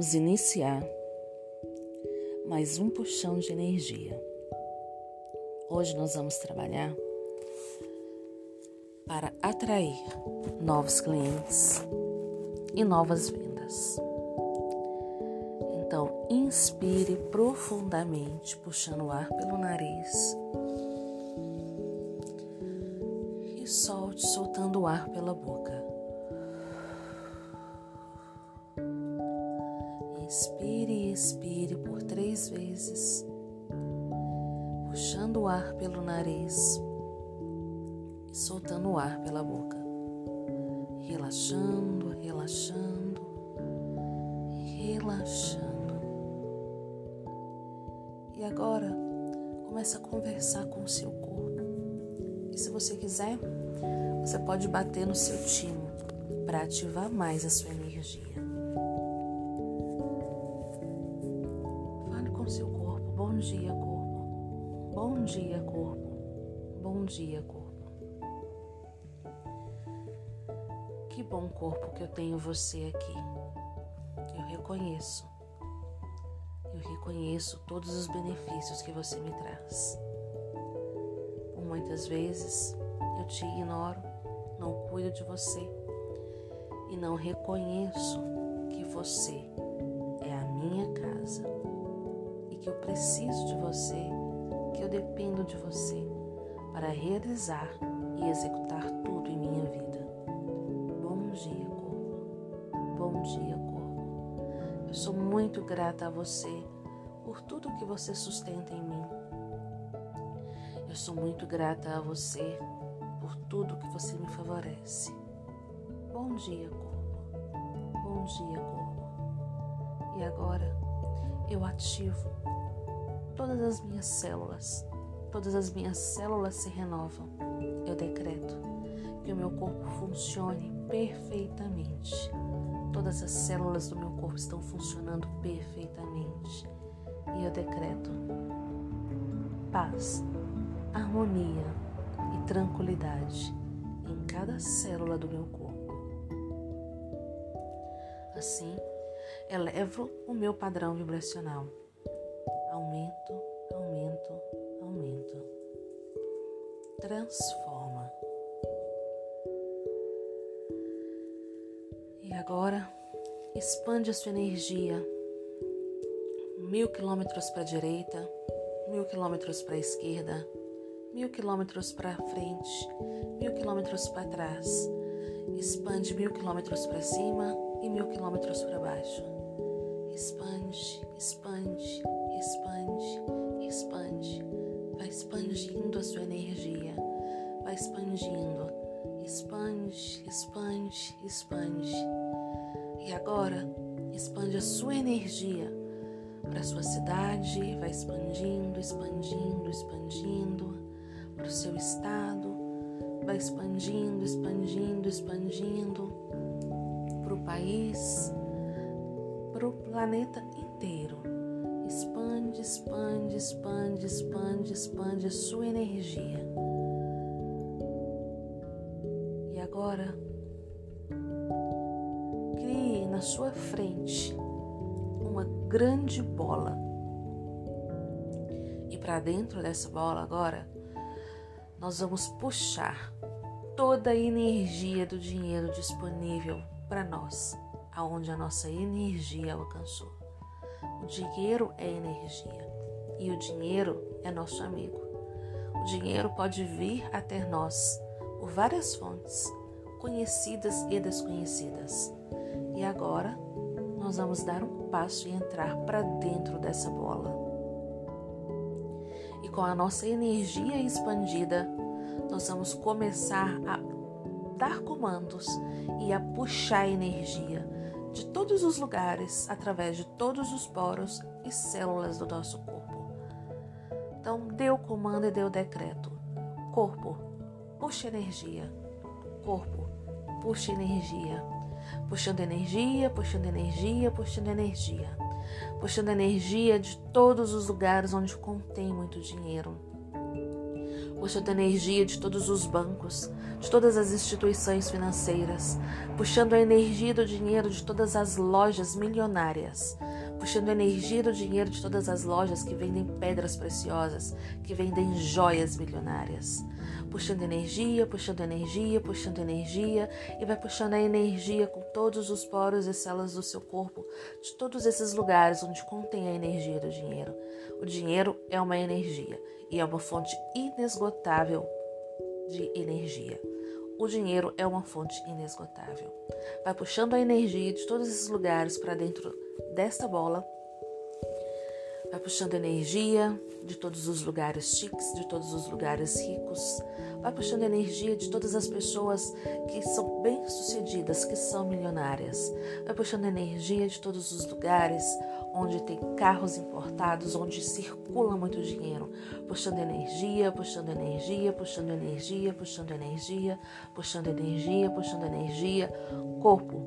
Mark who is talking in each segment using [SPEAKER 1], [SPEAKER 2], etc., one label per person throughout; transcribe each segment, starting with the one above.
[SPEAKER 1] Vamos iniciar mais um puxão de energia. Hoje nós vamos trabalhar para atrair novos clientes e novas vendas. Então, inspire profundamente, puxando o ar pelo nariz. E solte, soltando o ar pela boca. Pelo nariz e soltando o ar pela boca, relaxando, relaxando, relaxando. E agora começa a conversar com o seu corpo. E se você quiser, você pode bater no seu timo para ativar mais a sua energia. Dia, corpo. Bom dia, corpo. Que bom corpo que eu tenho você aqui. Eu reconheço. Eu reconheço todos os benefícios que você me traz. Por muitas vezes eu te ignoro, não cuido de você e não reconheço que você é a minha casa que eu preciso de você, que eu dependo de você para realizar e executar tudo em minha vida. Bom dia, corpo. Bom dia, corpo. Eu sou muito grata a você por tudo que você sustenta em mim. Eu sou muito grata a você por tudo que você me favorece. Bom dia, corpo. Bom dia, corpo. E agora eu ativo todas as minhas células. Todas as minhas células se renovam. Eu decreto que o meu corpo funcione perfeitamente. Todas as células do meu corpo estão funcionando perfeitamente. E eu decreto paz, harmonia e tranquilidade em cada célula do meu corpo. Assim, elevo o meu padrão vibracional Transforma. E agora expande a sua energia mil quilômetros para a direita, mil quilômetros para a esquerda, mil quilômetros para frente, mil quilômetros para trás. Expande mil quilômetros para cima e mil quilômetros para baixo. Expande, expande, expande, expande, vai expandindo a sua energia, vai expandindo, expande, expande, expande. E agora, expande a sua energia para a sua cidade, vai expandindo, expandindo, expandindo para o seu estado, vai expandindo, expandindo, expandindo para o país, para o planeta inteiro. Expande, expande, expande, expande, expande a sua energia. E agora, crie na sua frente uma grande bola. E para dentro dessa bola agora, nós vamos puxar toda a energia do dinheiro disponível para nós, aonde a nossa energia alcançou. O dinheiro é energia e o dinheiro é nosso amigo. O dinheiro pode vir até nós por várias fontes, conhecidas e desconhecidas. E agora nós vamos dar um passo e entrar para dentro dessa bola. E com a nossa energia expandida, nós vamos começar a dar comandos e a puxar energia todos os lugares, através de todos os poros e células do nosso corpo. Então, dê o comando e dê o decreto. Corpo, puxa energia. Corpo, puxa energia. Puxando energia, puxando energia, puxando energia. Puxando energia de todos os lugares onde contém muito dinheiro. Puxando a energia de todos os bancos, de todas as instituições financeiras, puxando a energia do dinheiro de todas as lojas milionárias, puxando energia do dinheiro de todas as lojas que vendem pedras preciosas, que vendem joias milionárias. Puxando energia, puxando energia, puxando energia, e vai puxando a energia com todos os poros e células do seu corpo, de todos esses lugares onde contém a energia do dinheiro. O dinheiro é uma energia e é uma fonte inesgotável de energia. O dinheiro é uma fonte inesgotável. Vai puxando a energia de todos esses lugares para dentro desta bola. Vai puxando energia de todos os lugares chiques, de todos os lugares ricos. Vai puxando energia de todas as pessoas que são bem-sucedidas, que são milionárias. Vai puxando energia de todos os lugares onde tem carros importados, onde circula muito dinheiro, puxando energia, puxando energia, puxando energia, puxando energia, puxando energia, puxando energia. Corpo,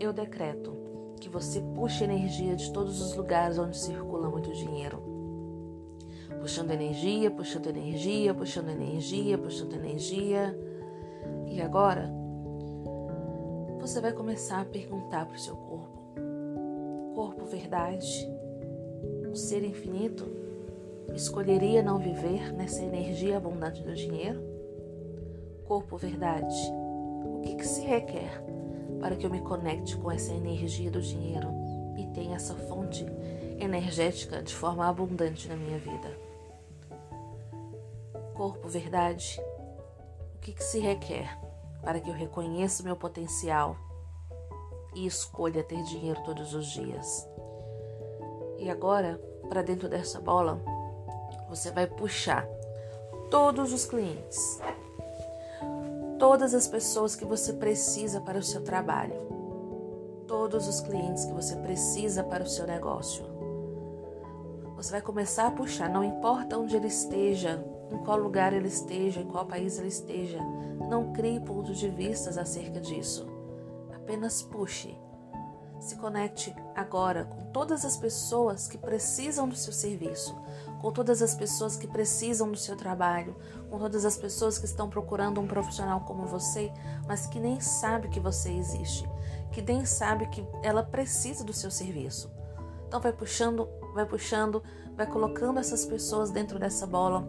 [SPEAKER 1] eu decreto que você puxe energia de todos os lugares onde circula muito dinheiro. Puxando energia, puxando energia, puxando energia, puxando energia. E agora, você vai começar a perguntar para o seu corpo corpo verdade, um ser infinito, escolheria não viver nessa energia abundante do dinheiro? Corpo verdade, o que, que se requer para que eu me conecte com essa energia do dinheiro e tenha essa fonte energética de forma abundante na minha vida? Corpo verdade, o que, que se requer para que eu reconheça meu potencial e escolha ter dinheiro todos os dias. E agora, para dentro dessa bola, você vai puxar todos os clientes, todas as pessoas que você precisa para o seu trabalho, todos os clientes que você precisa para o seu negócio. Você vai começar a puxar, não importa onde ele esteja, em qual lugar ele esteja, em qual país ele esteja, não crie pontos de vistas acerca disso. Apenas puxe. Se conecte agora com todas as pessoas que precisam do seu serviço, com todas as pessoas que precisam do seu trabalho, com todas as pessoas que estão procurando um profissional como você, mas que nem sabe que você existe, que nem sabe que ela precisa do seu serviço. Então vai puxando, vai puxando, vai colocando essas pessoas dentro dessa bola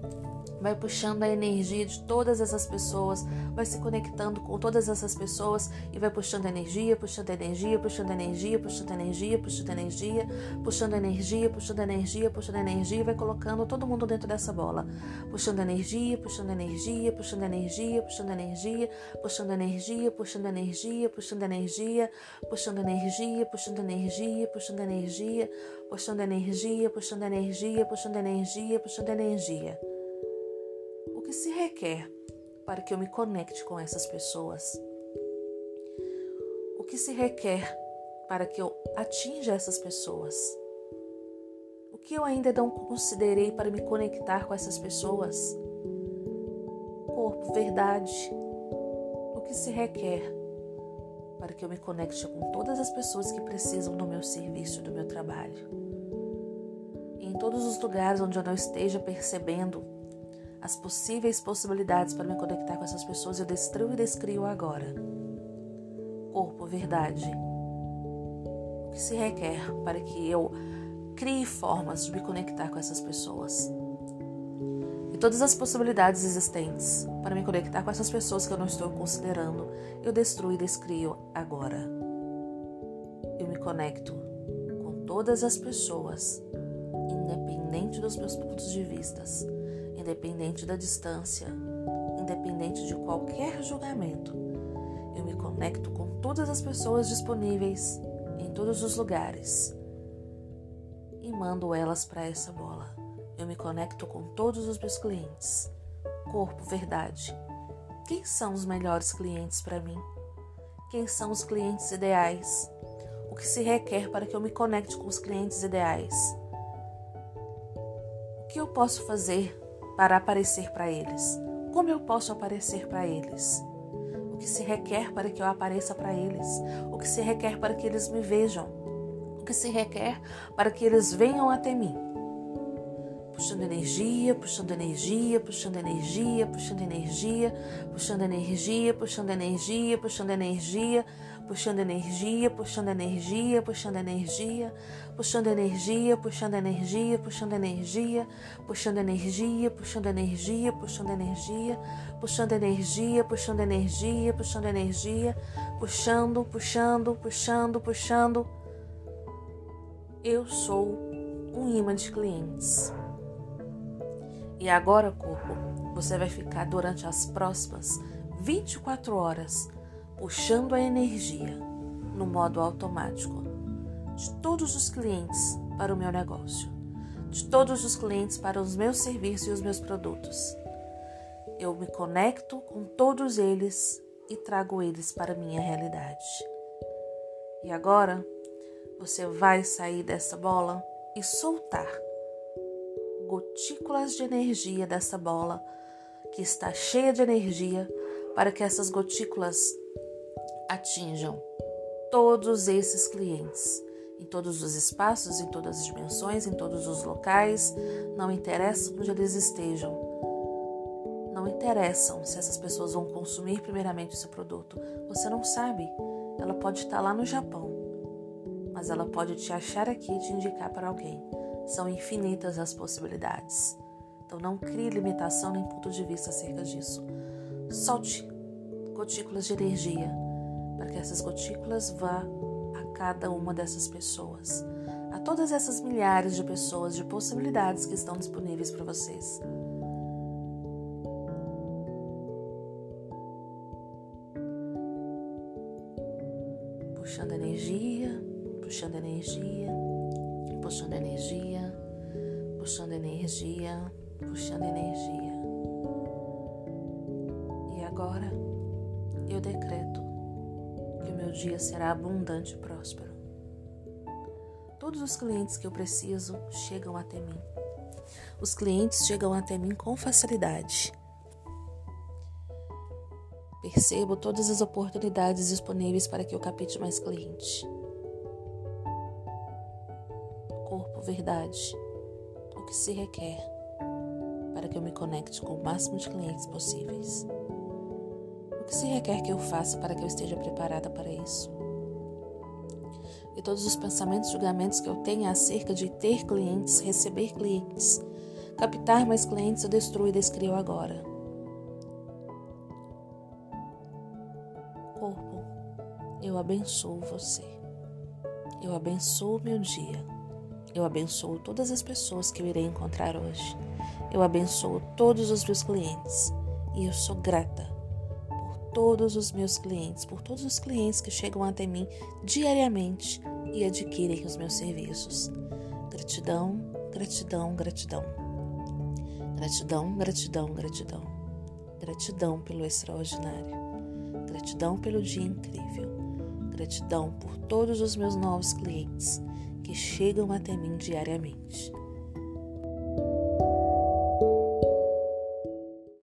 [SPEAKER 1] vai puxando a energia de todas essas pessoas, vai se conectando com todas essas pessoas e vai puxando energia, puxando energia, puxando energia, puxando energia, puxando energia, puxando energia, puxando energia, puxando energia, vai colocando todo mundo dentro dessa bola, puxando energia, puxando energia, puxando energia, puxando energia, puxando energia, puxando energia, puxando energia, puxando energia, puxando energia, puxando energia, puxando energia, puxando energia, puxando energia, puxando energia que se requer para que eu me conecte com essas pessoas? O que se requer para que eu atinja essas pessoas? O que eu ainda não considerei para me conectar com essas pessoas? Corpo, verdade. O que se requer para que eu me conecte com todas as pessoas que precisam do meu serviço, do meu trabalho? Em todos os lugares onde eu não esteja percebendo as possíveis possibilidades para me conectar com essas pessoas, eu destruo e descrio agora. Corpo, verdade. O que se requer para que eu crie formas de me conectar com essas pessoas? E todas as possibilidades existentes para me conectar com essas pessoas que eu não estou considerando, eu destruo e descrio agora. Eu me conecto com todas as pessoas, independente dos meus pontos de vistas independente da distância, independente de qualquer julgamento. Eu me conecto com todas as pessoas disponíveis em todos os lugares e mando elas para essa bola. Eu me conecto com todos os meus clientes. Corpo, verdade. Quem são os melhores clientes para mim? Quem são os clientes ideais? O que se requer para que eu me conecte com os clientes ideais? que eu posso fazer para aparecer para eles? Como eu posso aparecer para eles? O que se requer para que eu apareça para eles? O que se requer para que eles me vejam? O que se requer para que eles venham até mim? Puxando energia, puxando energia, puxando energia, puxando energia, puxando energia, puxando energia, puxando energia. Puxando energia puxando energia, puxando energia, puxando energia, puxando energia, puxando energia, puxando energia, puxando energia, puxando energia, puxando energia, puxando energia, puxando energia, puxando, puxando, puxando, puxando. Eu sou um imã de clientes. E agora, corpo, você vai ficar durante as próximas 24 horas puxando a energia no modo automático de todos os clientes para o meu negócio, de todos os clientes para os meus serviços e os meus produtos. Eu me conecto com todos eles e trago eles para a minha realidade. E agora você vai sair dessa bola e soltar gotículas de energia dessa bola que está cheia de energia para que essas gotículas atinjam todos esses clientes em todos os espaços, em todas as dimensões, em todos os locais, não interessa onde eles estejam. Não interessam se essas pessoas vão consumir primeiramente o seu produto. Você não sabe. Ela pode estar lá no Japão, mas ela pode te achar aqui e te indicar para alguém. São infinitas as possibilidades. Então não crie limitação nem ponto de vista acerca disso. Solte gotículas de energia para que essas gotículas vá a cada uma dessas pessoas, a todas essas milhares de pessoas, de possibilidades que estão disponíveis para vocês. Puxando energia, puxando energia, puxando energia, puxando energia, puxando energia. Dia será abundante e próspero. Todos os clientes que eu preciso chegam até mim. Os clientes chegam até mim com facilidade. Percebo todas as oportunidades disponíveis para que eu capite mais clientes. verdade o que se requer para que eu me conecte com o máximo de clientes possíveis. Que se requer que eu faça para que eu esteja preparada para isso? E todos os pensamentos e julgamentos que eu tenha acerca de ter clientes, receber clientes, captar mais clientes, eu destruo e descrio agora. Corpo, eu abençoo você. Eu abençoo meu dia. Eu abençoo todas as pessoas que eu irei encontrar hoje. Eu abençoo todos os meus clientes. E eu sou grata todos os meus clientes, por todos os clientes que chegam até mim diariamente e adquirem os meus serviços. Gratidão, gratidão, gratidão. Gratidão, gratidão, gratidão. Gratidão pelo extraordinário. Gratidão pelo dia incrível. Gratidão por todos os meus novos clientes que chegam até mim diariamente.